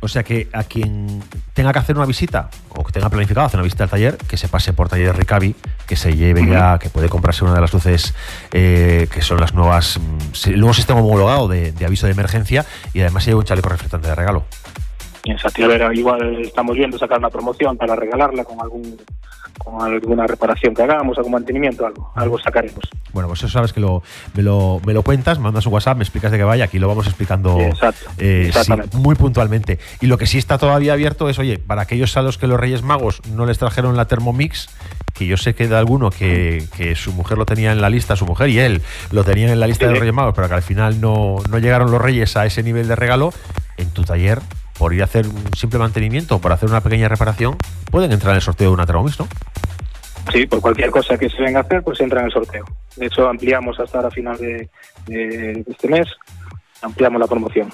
O sea que a quien tenga que hacer una visita o que tenga planificado hacer una visita al taller, que se pase por taller Ricavi, que se lleve ya, que puede comprarse una de las luces eh, que son las nuevas, mm, el nuevo sistema homologado de, de aviso de emergencia y además se lleva un chaleco reflectante de regalo. En Sativera igual estamos viendo sacar una promoción para regalarla con algún con alguna reparación que hagamos, algún mantenimiento, algo, algo sacaremos. Bueno, pues eso sabes que lo, me, lo, me lo cuentas, mandas un WhatsApp, me explicas de qué vaya, aquí lo vamos explicando exacto, eh, sí, muy puntualmente. Y lo que sí está todavía abierto es, oye, para aquellos a los que los Reyes Magos no les trajeron la Thermomix, que yo sé que de alguno que, que su mujer lo tenía en la lista, su mujer y él lo tenían en la lista de los Reyes Magos, pero que al final no, no llegaron los Reyes a ese nivel de regalo, en tu taller, por ir a hacer un simple mantenimiento o por hacer una pequeña reparación, pueden entrar en el sorteo de una Thermomix, ¿no? Sí, por cualquier cosa que se venga a hacer, pues entra en el sorteo. De hecho, ampliamos hasta la final de este mes, ampliamos la promoción.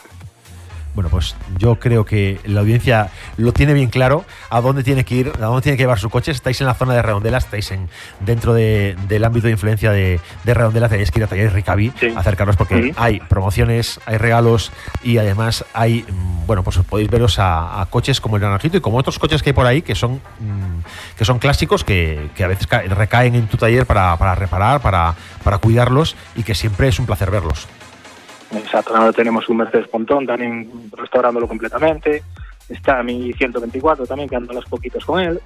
Bueno, pues yo creo que la audiencia lo tiene bien claro a dónde tiene que ir, a dónde tiene que llevar su coche. Estáis en la zona de Redondela, estáis en, dentro de- del ámbito de influencia de, de Redondela, tenéis que ir a Talleres Ricavi, acercaros porque hay promociones, hay regalos y además hay, mm, bueno, pues podéis veros a, a coches como el Naranjito y como otros coches que hay por ahí que son, mm, que son clásicos que, que a veces ca- recaen en tu taller para, para reparar, para, para cuidarlos y que siempre es un placer verlos. Exacto, ahora tenemos un Mercedes Pontón también restaurándolo completamente. Está mi 124 también, que ando los poquitos con él.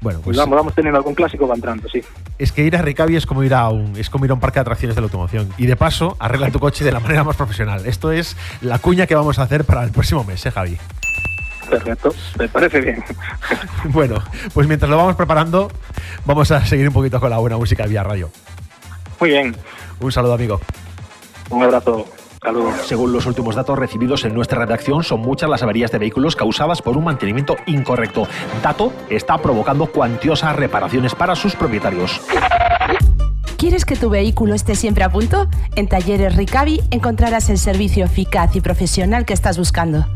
Bueno, Pues pues vamos, vamos teniendo algún clásico, va entrando, sí. Es que ir a Ricavi es como ir a un es como ir a un parque de atracciones de la automoción y de paso arregla tu coche de la manera más profesional. Esto es la cuña que vamos a hacer para el próximo mes, ¿eh, Javi? Perfecto, me parece bien. Bueno, pues mientras lo vamos preparando, vamos a seguir un poquito con la buena música vía radio. Muy bien. Un saludo, amigo. Un abrazo. Saludos. Según los últimos datos recibidos en nuestra redacción, son muchas las averías de vehículos causadas por un mantenimiento incorrecto. Dato está provocando cuantiosas reparaciones para sus propietarios. ¿Quieres que tu vehículo esté siempre a punto? En Talleres Ricavi encontrarás el servicio eficaz y profesional que estás buscando.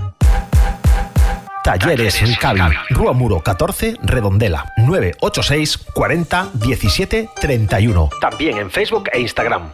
Talleres Ricavi, Rua Muro 14, Redondela, 986 40 17 31. También en Facebook e Instagram.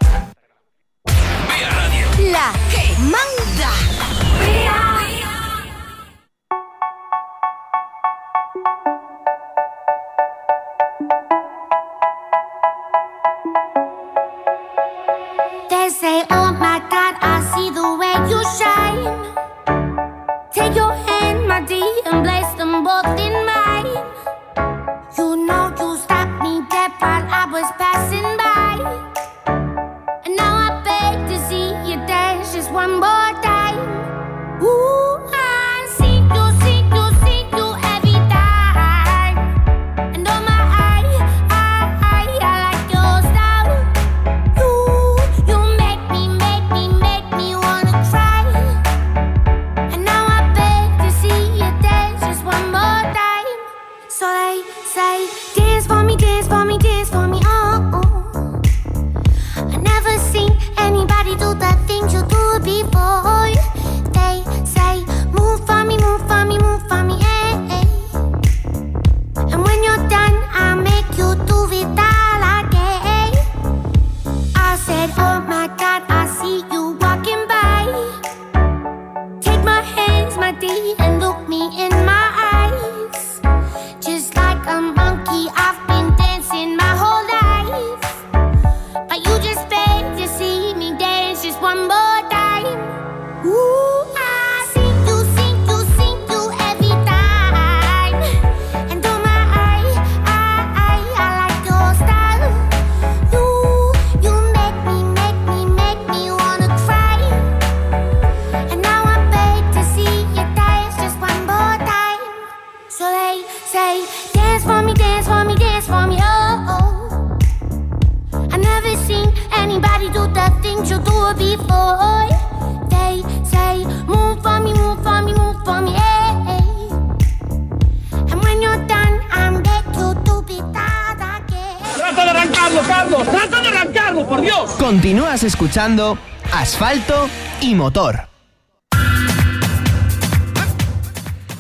Asfalto y Motor.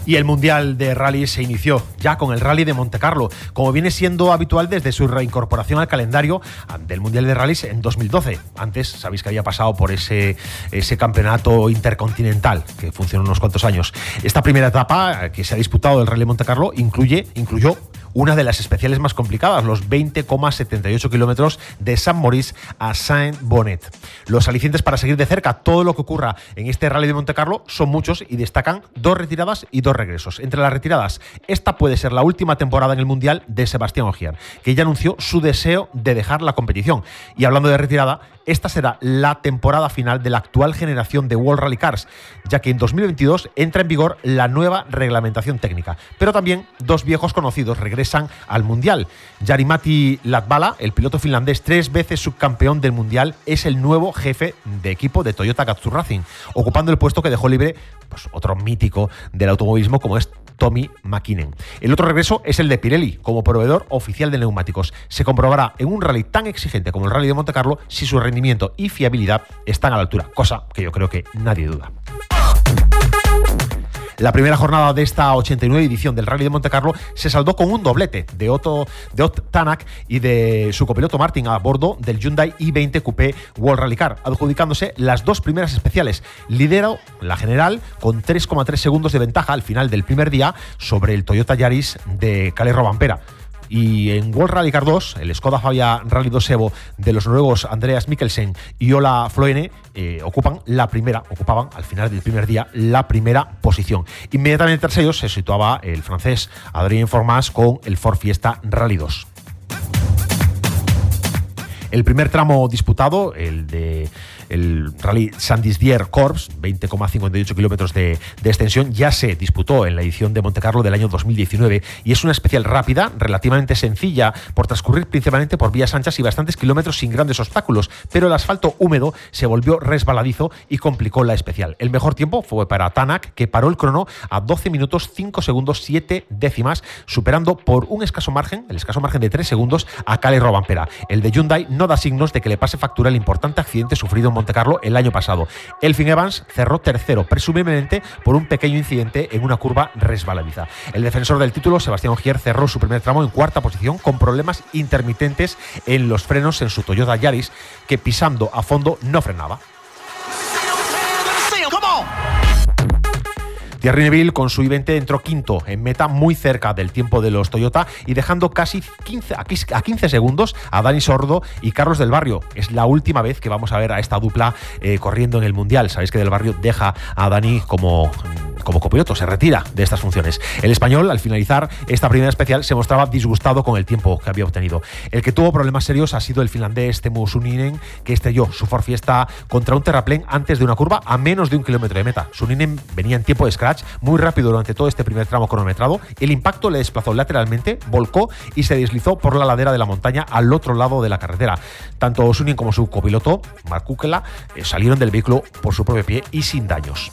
Y el Mundial de Rally se inició ya con el Rally de Monte Carlo, como viene siendo habitual desde su reincorporación al calendario del Mundial de Rallys en 2012. Antes sabéis que había pasado por ese, ese campeonato intercontinental que funcionó unos cuantos años. Esta primera etapa que se ha disputado del Rally de Monte Carlo incluye, incluyó una de las especiales más complicadas, los 20,78 kilómetros de San Maurice a Saint-Bonnet. Los alicientes para seguir de cerca todo lo que ocurra en este Rally de Monte Carlo son muchos y destacan dos retiradas y dos regresos. Entre las retiradas, esta puede ser la última temporada en el Mundial de Sebastián Ogier, que ya anunció su deseo de dejar la competición. Y hablando de retirada, esta será la temporada final de la actual generación de World Rally Cars, ya que en 2022 entra en vigor la nueva reglamentación técnica. Pero también dos viejos conocidos regresan al Mundial. Jarimati Latvala, el piloto finlandés tres veces subcampeón del Mundial, es el nuevo jefe de equipo de Toyota Gazoo Racing, ocupando el puesto que dejó libre pues, otro mítico del automovilismo como es Tommy McKinnon. El otro regreso es el de Pirelli, como proveedor oficial de neumáticos. Se comprobará en un rally tan exigente como el Rally de Monte Carlo si su rendimiento y fiabilidad están a la altura, cosa que yo creo que nadie duda. La primera jornada de esta 89 edición del Rally de Monte Carlo se saldó con un doblete de Otto, de Tanak y de su copiloto Martin a bordo del Hyundai i20 Coupé World Rally Car, adjudicándose las dos primeras especiales. Lidero la general con 3,3 segundos de ventaja al final del primer día sobre el Toyota Yaris de Cale Robampera. Y en World Rally Car 2, el Skoda Fabia Rally 2 Evo de los noruegos Andreas Mikkelsen y Ola Floene eh, ocupan la primera, ocupaban al final del primer día la primera posición. Inmediatamente tras ellos se situaba el francés Adrien Formas con el Ford Fiesta Rally 2. El primer tramo disputado, el de el Rally Saint-Dizier Corps, 20,58 kilómetros de, extensión, ya se disputó en la edición de Montecarlo del año 2019 y es una especial rápida, relativamente sencilla, por transcurrir principalmente por vías anchas y bastantes kilómetros sin grandes obstáculos, pero el asfalto húmedo se volvió resbaladizo y complicó la especial. El mejor tiempo fue para Tanak, que paró el crono a 12 minutos 5 segundos 7 décimas, superando por un escaso margen, el escaso margen de 3 segundos, a Cale Robampera. El de Hyundai no da signos de que le pase factura el importante accidente sufrido en Monte Carlo el año pasado. Elfin Evans cerró tercero, presumiblemente por un pequeño incidente en una curva resbaladiza. El defensor del título, Sebastián Ogier, cerró su primer tramo en cuarta posición con problemas intermitentes en los frenos en su Toyota Yaris, que pisando a fondo no frenaba. Thierry Neville con su i-20 entró quinto en meta muy cerca del tiempo de los Toyota y dejando casi 15, a 15 segundos a Dani Sordo y Carlos del Barrio. Es la última vez que vamos a ver a esta dupla eh, corriendo en el Mundial. Sabéis que del Barrio deja a Dani como como copiloto, se retira de estas funciones. El español, al finalizar esta primera especial, se mostraba disgustado con el tiempo que había obtenido. El que tuvo problemas serios ha sido el finlandés Temu Suninen, que estrelló su Ford Fiesta contra un terraplén antes de una curva a menos de un kilómetro de meta. Suninen venía en tiempo de scratch, muy rápido durante todo este primer tramo cronometrado. El impacto le desplazó lateralmente, volcó y se deslizó por la ladera de la montaña al otro lado de la carretera. Tanto Suninen como su copiloto, Mark Kukela, eh, salieron del vehículo por su propio pie y sin daños.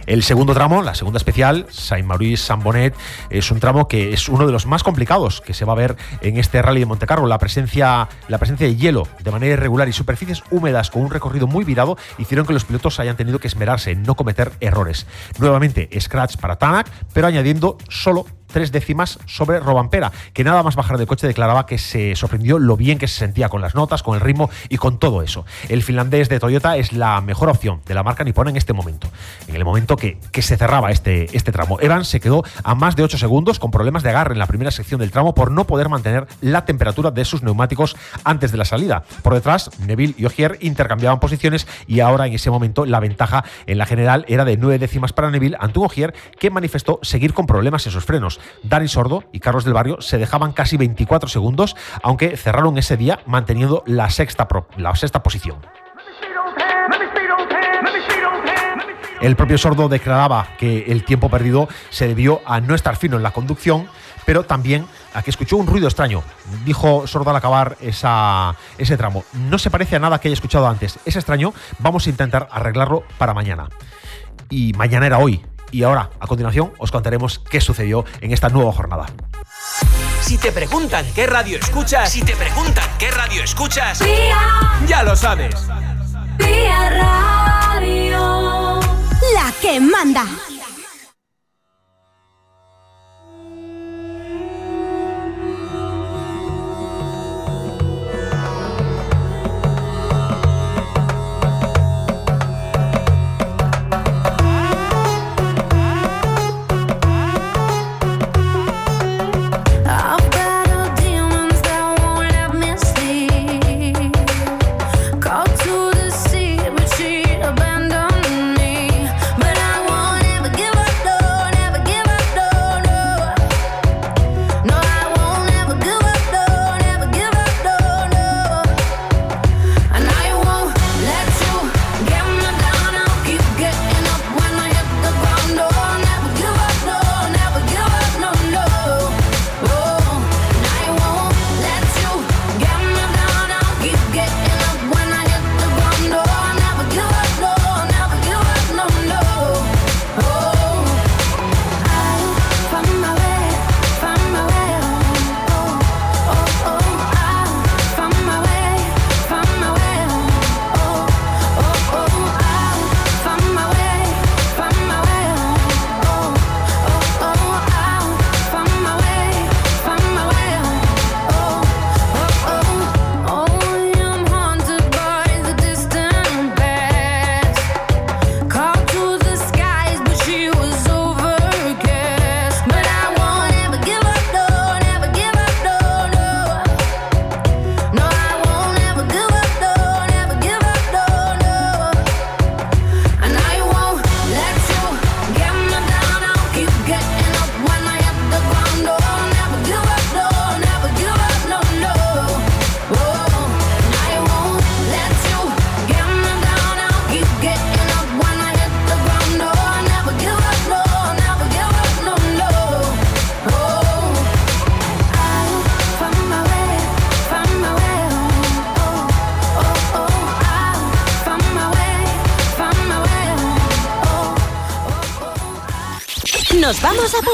El segundo tramo, la segunda especial, Saint-Maurice Saint-Bonnet, es un tramo que es uno de los más complicados que se va a ver en este rally de Montecarlo. La presencia, la presencia de hielo de manera irregular y superficies húmedas con un recorrido muy virado hicieron que los pilotos hayan tenido que esmerarse en no cometer errores. Nuevamente, scratch para Tanak, pero añadiendo solo tres décimas sobre Robampera, que nada más bajar del coche declaraba que se sorprendió lo bien que se sentía con las notas, con el ritmo y con todo eso. El finlandés de Toyota es la mejor opción de la marca nipona en este momento, en el momento que, se cerraba este, este tramo. Evans se quedó a más de 8 segundos con problemas de agarre en la primera sección del tramo por no poder mantener la temperatura de sus neumáticos antes de la salida. Por detrás, Neville y Ogier intercambiaban posiciones y ahora en ese momento la ventaja en la general era de 9 décimas para Neville ante Ogier que manifestó seguir con problemas en sus frenos. Dani Sordo y Carlos del Barrio se dejaban casi 24 segundos, aunque cerraron ese día manteniendo la sexta, la sexta posición. El propio Sordo declaraba que el tiempo perdido se debió a no estar fino en la conducción, pero también a que escuchó un ruido extraño. Dijo Sordo al acabar esa, ese tramo. No se parece a nada que haya escuchado antes. Es extraño, vamos a intentar arreglarlo para mañana. Y mañana era hoy, y ahora, a continuación, os contaremos qué sucedió en esta nueva jornada. Si te preguntan qué radio escuchas, si te preguntan qué radio escuchas, ya lo sabes. Radio. La que manda.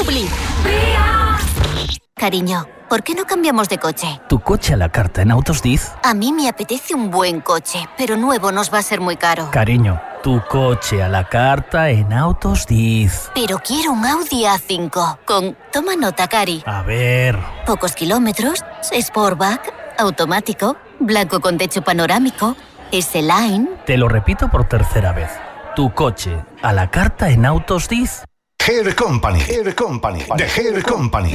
Publi. Cariño, ¿por qué no cambiamos de coche? ¿Tu coche a la carta en Autos Diz? A mí me apetece un buen coche, pero nuevo nos va a ser muy caro. Cariño, tu coche a la carta en Autos Diz. Pero quiero un Audi A5 con... Toma nota, Cari. A ver. Pocos kilómetros, Sportback, automático, blanco con techo panorámico, S-Line. Te lo repito por tercera vez. Tu coche a la carta en Autos Diz. Hair Company. Hair Company. The Hair Company.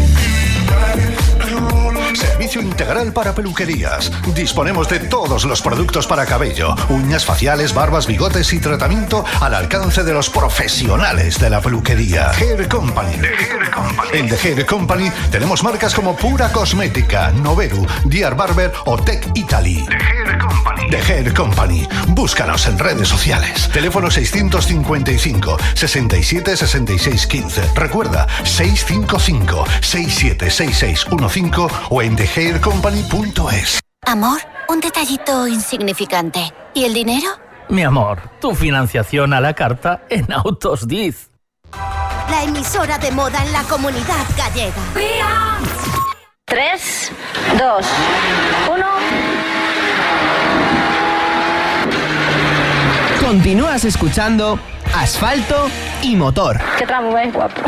Servicio integral para peluquerías. Disponemos de todos los productos para cabello, uñas faciales, barbas, bigotes y tratamiento al alcance de los profesionales de la peluquería. Hair Company. En The Hair Company tenemos marcas como Pura Cosmética, Noveru, Diar Barber o Tech Italy. The Hair Company. Búscanos en redes sociales. Teléfono 655 67 66 15. Recuerda 655 6766 15 o en thehaircompany.es. Amor, un detallito insignificante. ¿Y el dinero? Mi amor, tu financiación a la carta en Autos Diz. La emisora de moda en la comunidad gallega. 3, 2, 1. Continúas escuchando Asfalto y Motor. Qué tramo más guapo.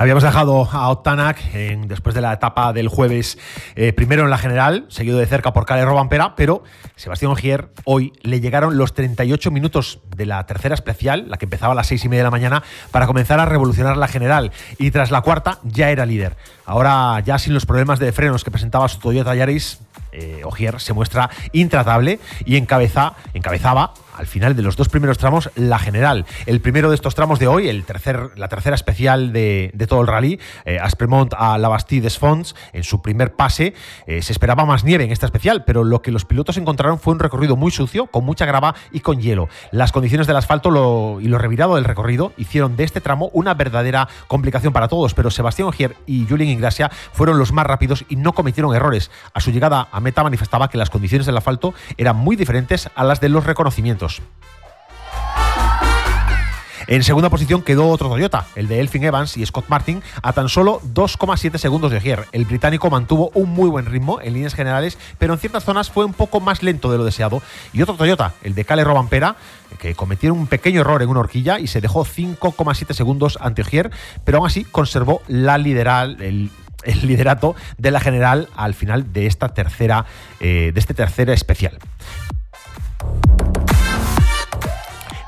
Habíamos dejado a Otanak en, después de la etapa del jueves, eh, primero en la general, seguido de cerca por Cale Robampera, pero Sebastián Ogier hoy le llegaron los 38 minutos de la tercera especial, la que empezaba a las seis y media de la mañana, para comenzar a revolucionar la general. Y tras la cuarta ya era líder. Ahora, ya sin los problemas de frenos que presentaba su Toyota Yaris, eh, Ogier se muestra intratable y encabeza, encabezaba al final de los dos primeros tramos la general. El primero de estos tramos de hoy, el tercer, la tercera especial de, de todo el rally, eh, Aspremont a La Bastille des Fonts, en su primer pase, eh, se esperaba más nieve en esta especial, pero lo que los pilotos encontraron fue un recorrido muy sucio, con mucha grava y con hielo. Las condiciones del asfalto y lo revirado del recorrido hicieron de este tramo una verdadera complicación para todos, pero Sebastián Ogier y Julien Fueron los más rápidos y no cometieron errores. A su llegada a meta manifestaba que las condiciones del asfalto eran muy diferentes a las de los reconocimientos. En segunda posición quedó otro Toyota, el de Elfin Evans y Scott Martin, a tan solo 2,7 segundos de Ogier. El británico mantuvo un muy buen ritmo en líneas generales, pero en ciertas zonas fue un poco más lento de lo deseado. Y otro Toyota, el de Cale Robampera, que cometieron un pequeño error en una horquilla y se dejó 5,7 segundos ante Ogier, pero aún así conservó la lideral, el, liderato de la general al final de esta tercera, eh, de este tercera especial.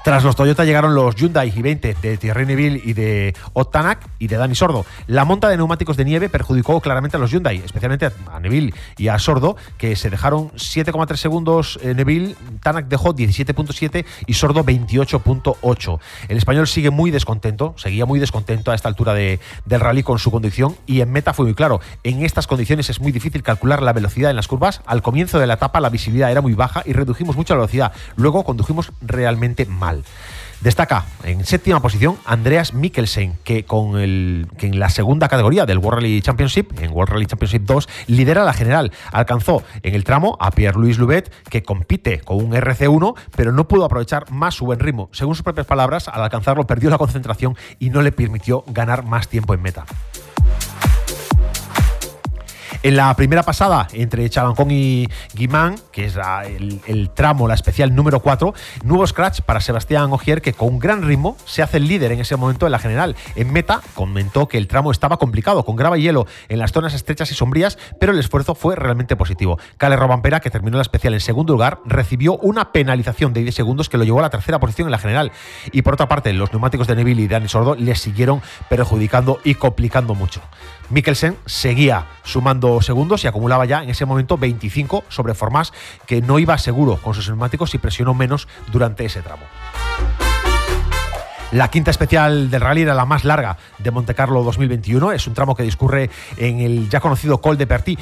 Tras los Toyota llegaron los Hyundai i20 de Thierry Neville y de Ottanak y de Dani Sordo. La monta de neumáticos de nieve perjudicó claramente a los Hyundai, especialmente a Neville y a Sordo, que se dejaron 7,3 segundos eh, Neville, Tanak dejó 17.7 y Sordo 28.8. El español sigue muy descontento, seguía muy descontento a esta altura de, del rally con su conducción y en meta fue muy claro. En estas condiciones es muy difícil calcular la velocidad en las curvas. Al comienzo de la etapa la visibilidad era muy baja y redujimos mucho la velocidad. Luego condujimos realmente mal. Destaca en séptima posición Andreas Mikkelsen, que, con el, que en la segunda categoría del World Rally Championship, en World Rally Championship 2, lidera la general. Alcanzó en el tramo a Pierre-Louis Lubet, que compite con un RC1, pero no pudo aprovechar más su buen ritmo. Según sus propias palabras, al alcanzarlo perdió la concentración y no le permitió ganar más tiempo en meta. En la primera pasada entre Chalancón y Guimán, que es el, tramo, la especial número 4, nuevo scratch para Sebastián Ogier, que con gran ritmo se hace el líder en ese momento en la general. En meta comentó que el tramo estaba complicado, con grava y hielo en las zonas estrechas y sombrías, pero el esfuerzo fue realmente positivo. Cale Robampera, que terminó la especial en segundo lugar, recibió una penalización de 10 segundos que lo llevó a la tercera posición en la general. Y por otra parte, los neumáticos de Neville y Dani Sordo le siguieron perjudicando y complicando mucho. Mikkelsen seguía sumando segundos y acumulaba ya en ese momento 25 sobre Formas, que no iba seguro con sus neumáticos y presionó menos durante ese tramo. La quinta especial del rally era la más larga de Montecarlo 2021. Es un tramo que discurre en el ya conocido Col de Pertí,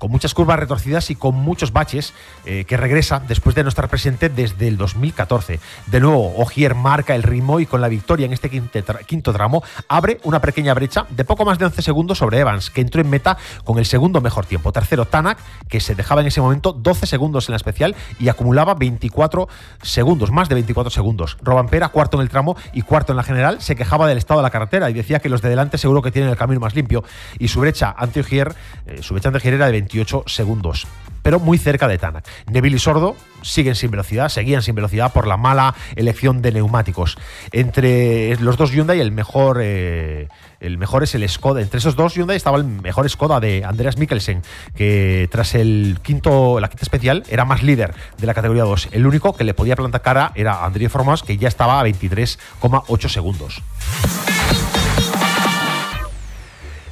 con muchas curvas retorcidas y con muchos baches, eh, que regresa después de no estar presente desde el 2014. De nuevo, Ogier marca el ritmo y con la victoria en este quinto tramo abre una pequeña brecha de poco más de 11 segundos sobre Evans, que entró en meta con el segundo mejor tiempo. Tercero, Tanak, que se dejaba en ese momento 12 segundos en la especial y acumulaba 24 segundos, más de 24 segundos. Robampera, cuarto en el tramo y cuarto en la general, se quejaba del estado de la carretera y decía que los de delante seguro que tienen el camino más limpio. Y su brecha ante Ogier, eh, su brecha ante Ogier era de 20 segundos pero muy cerca de Tanak. Neville y Sordo siguen sin velocidad, seguían sin velocidad por la mala elección de neumáticos. Entre los dos Hyundai, el mejor, eh, el mejor es el Skoda. Entre esos dos Hyundai estaba el mejor Skoda de Andreas Mikkelsen, que tras el quinto, la quinta especial era más líder de la categoría 2. El único que le podía plantar cara era André Formas, que ya estaba a 23,8 segundos.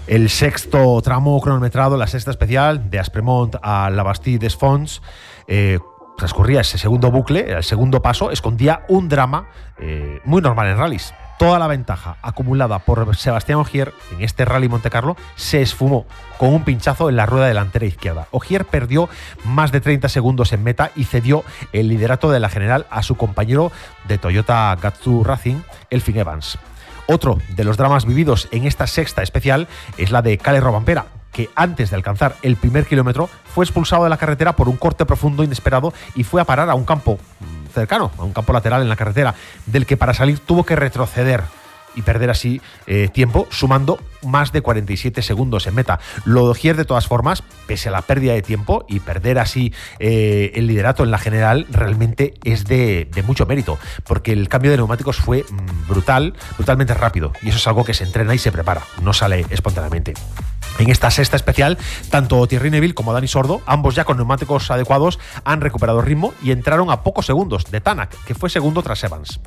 El sexto tramo cronometrado, la sexta especial, de Aspremont a La Bastille des eh, transcurría ese segundo bucle, el segundo paso, escondía un drama eh, muy normal en rallies. Toda la ventaja acumulada por Sebastián Ogier en este rally Monte Carlo se esfumó con un pinchazo en la rueda delantera izquierda. Ogier perdió más de 30 segundos en meta y cedió el liderato de la general a su compañero de Toyota Gatsu Racing, Elfin Evans. Otro de los dramas vividos en esta sexta especial es la de Cale Robampera, que antes de alcanzar el primer kilómetro fue expulsado de la carretera por un corte profundo inesperado y fue a parar a un campo mm, cercano, a un campo lateral en la carretera, del que para salir tuvo que retroceder y perder así eh, tiempo, sumando más de 47 segundos en meta. Lo de Ogier, de todas formas, pese a la pérdida de tiempo y perder así eh, el liderato en la general, realmente es de, mucho mérito, porque el cambio de neumáticos fue mm, brutal, brutalmente rápido, y eso es algo que se entrena y se prepara, no sale espontáneamente. En esta sexta especial, tanto Thierry Neville como Dani Sordo, ambos ya con neumáticos adecuados, han recuperado ritmo y entraron a pocos segundos de Tanak, que fue segundo tras Evans.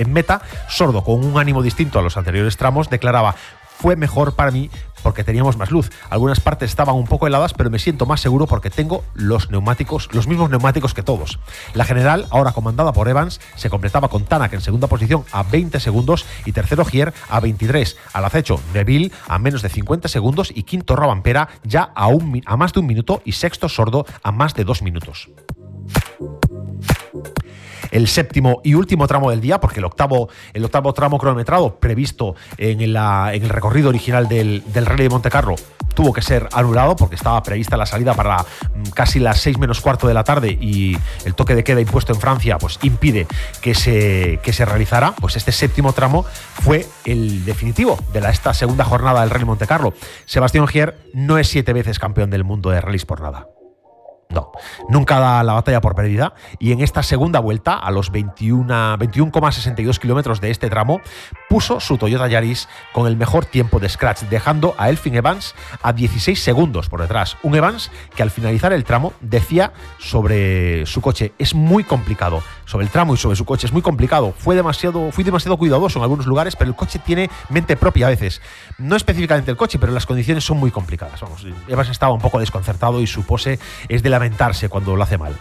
En meta, Sordo, con un ánimo distinto a los anteriores tramos, declaraba fue mejor para mí porque teníamos más luz. Algunas partes estaban un poco heladas, pero me siento más seguro porque tengo los neumáticos, los mismos neumáticos que todos. La general, ahora comandada por Evans, se completaba con Tanak en segunda posición a 20 segundos y tercero Gier a 23. Al acecho, Neville a menos de 50 segundos y quinto Robampera ya a, un, a más de un minuto y sexto Sordo a más de dos minutos el séptimo y último tramo del día, porque el octavo, el octavo tramo cronometrado previsto en, en el recorrido original del, Rally de Monte Carlo tuvo que ser anulado porque estaba prevista la salida para mm, casi las 6 menos cuarto de la tarde y el toque de queda impuesto en Francia pues impide que se, que se realizara, pues este séptimo tramo fue el definitivo de la, esta segunda jornada del Rally Monte Carlo. Sebastián Gier no es siete veces campeón del mundo de rallies por nada. No, nunca da la batalla por perdida y en esta segunda vuelta, a los 21,62 kilómetros de este tramo, puso su Toyota Yaris con el mejor tiempo de scratch, dejando a Elfin Evans a 16 segundos por detrás. Un Evans que al finalizar el tramo decía sobre su coche, es muy complicado, sobre el tramo y sobre su coche, es muy complicado, fue demasiado, fui demasiado cuidadoso en algunos lugares, pero el coche tiene mente propia a veces. No específicamente el coche, pero las condiciones son muy complicadas. Evans estaba un poco desconcertado y su pose es de la lamentarse cuando lo hace mal.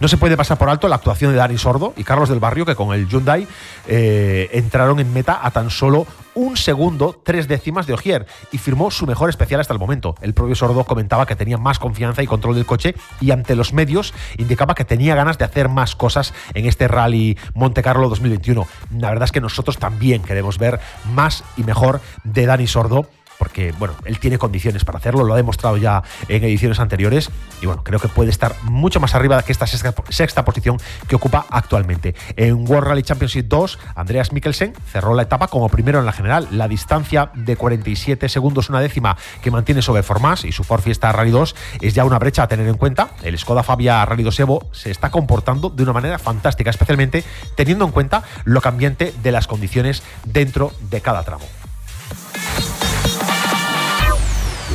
No se puede pasar por alto la actuación de Dani Sordo y Carlos del Barrio, que con el Hyundai eh, entraron en meta a tan solo un segundo, tres décimas de Ogier y firmó su mejor especial hasta el momento. El propio Sordo comentaba que tenía más confianza y control del coche y ante los medios indicaba que tenía ganas de hacer más cosas en este Rally Monte Carlo 2021. La verdad es que nosotros también queremos ver más y mejor de Dani Sordo porque bueno, él tiene condiciones para hacerlo, lo ha demostrado ya en ediciones anteriores y bueno, creo que puede estar mucho más arriba que esta sexta, posición que ocupa actualmente. En World Rally Championship 2, Andreas Mikkelsen cerró la etapa como primero en la general. La distancia de 47 segundos, una décima que mantiene sobre Formas y su Ford Fiesta Rally 2 es ya una brecha a tener en cuenta. El Skoda Fabia Rally 2 Evo se está comportando de una manera fantástica, especialmente teniendo en cuenta lo cambiante de las condiciones dentro de cada tramo.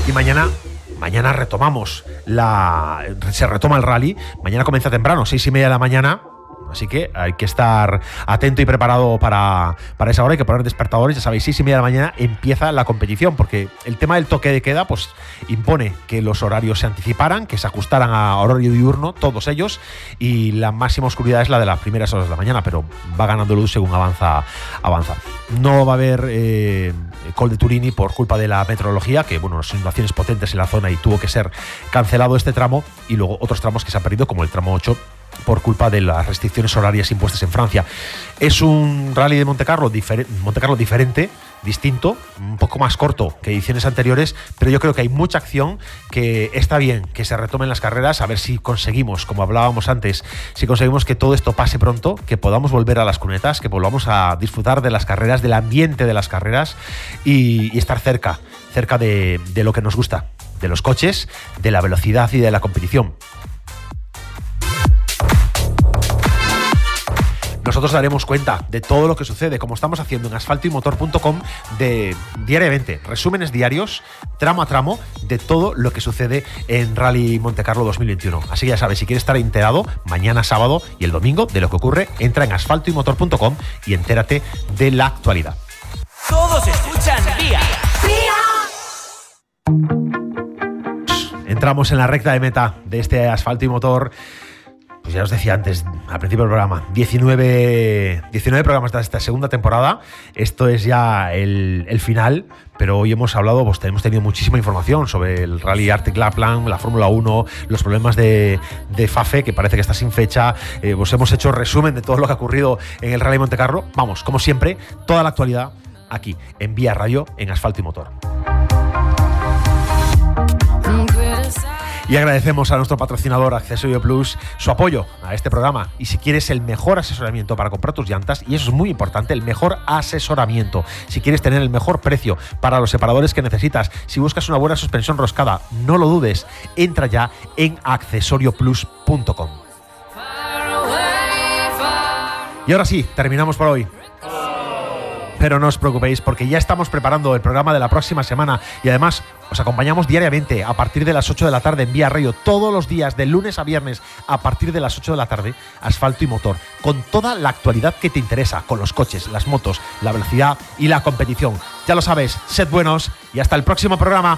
Y mañana mañana retomamos la. Se retoma el rally. Mañana comienza temprano, seis y media de la mañana. Así que hay que estar atento y preparado para, para esa hora. Hay que poner despertadores. Ya sabéis, seis y media de la mañana empieza la competición. Porque el tema del toque de queda, pues impone que los horarios se anticiparan, que se ajustaran a horario diurno, todos ellos. Y la máxima oscuridad es la de las primeras horas de la mañana, pero va ganando luz según avanza. avanza. No va a haber eh, Col de Turini por culpa de la meteorología, que bueno, las inundaciones potentes en la zona y tuvo que ser cancelado este tramo. Y luego otros tramos que se han perdido, como el tramo 8 por culpa de las restricciones horarias impuestas en Francia. Es un rally de Monte Carlo, Monte Carlo diferente, distinto, un poco más corto que ediciones anteriores, pero yo creo que hay mucha acción, que está bien que se retomen las carreras, a ver si conseguimos, como hablábamos antes, si conseguimos que todo esto pase pronto, que podamos volver a las cunetas, que volvamos a disfrutar de las carreras, del ambiente de las carreras y, estar cerca, cerca de lo que nos gusta, de los coches, de la velocidad y de la competición. Nosotros daremos cuenta de todo lo que sucede, como estamos haciendo en asfaltoymotor.com de diariamente, resúmenes diarios, tramo a tramo, de todo lo que sucede en Rally Monte Carlo 2021. Así que ya sabes, si quieres estar enterado, mañana sábado y el domingo de lo que ocurre, entra en asfaltoymotor.com y entérate de la actualidad. Todos escuchan Vía. Entramos en la recta de meta de este asfalto y motor pues ya os decía antes, al principio del programa, 19, 19 programas de esta segunda temporada. Esto es ya el, final, pero hoy hemos hablado, pues hemos tenido muchísima información sobre el Rally Arctic Lapland, la Fórmula 1, los problemas de, FAFE, que parece que está sin fecha. Eh, os hemos hecho resumen de todo lo que ha ocurrido en el Rally Monte Carlo. Vamos, como siempre, toda la actualidad aquí, en Vía Radio, en Asfalto y Motor. Y agradecemos a nuestro patrocinador Accesorio Plus su apoyo a este programa. Y si quieres el mejor asesoramiento para comprar tus llantas, y eso es muy importante, el mejor asesoramiento. Si quieres tener el mejor precio para los separadores que necesitas, si buscas una buena suspensión roscada, no lo dudes, entra ya en accesorioplus.com. Y ahora sí, terminamos por hoy. Pero no os preocupéis porque ya estamos preparando el programa de la próxima semana y además os acompañamos diariamente a partir de las 8 de la tarde en Vía Radio, todos los días, de lunes a viernes, a partir de las 8 de la tarde, asfalto y motor, con toda la actualidad que te interesa, con los coches, las motos, la velocidad y la competición. Ya lo sabes, sed buenos y hasta el próximo programa.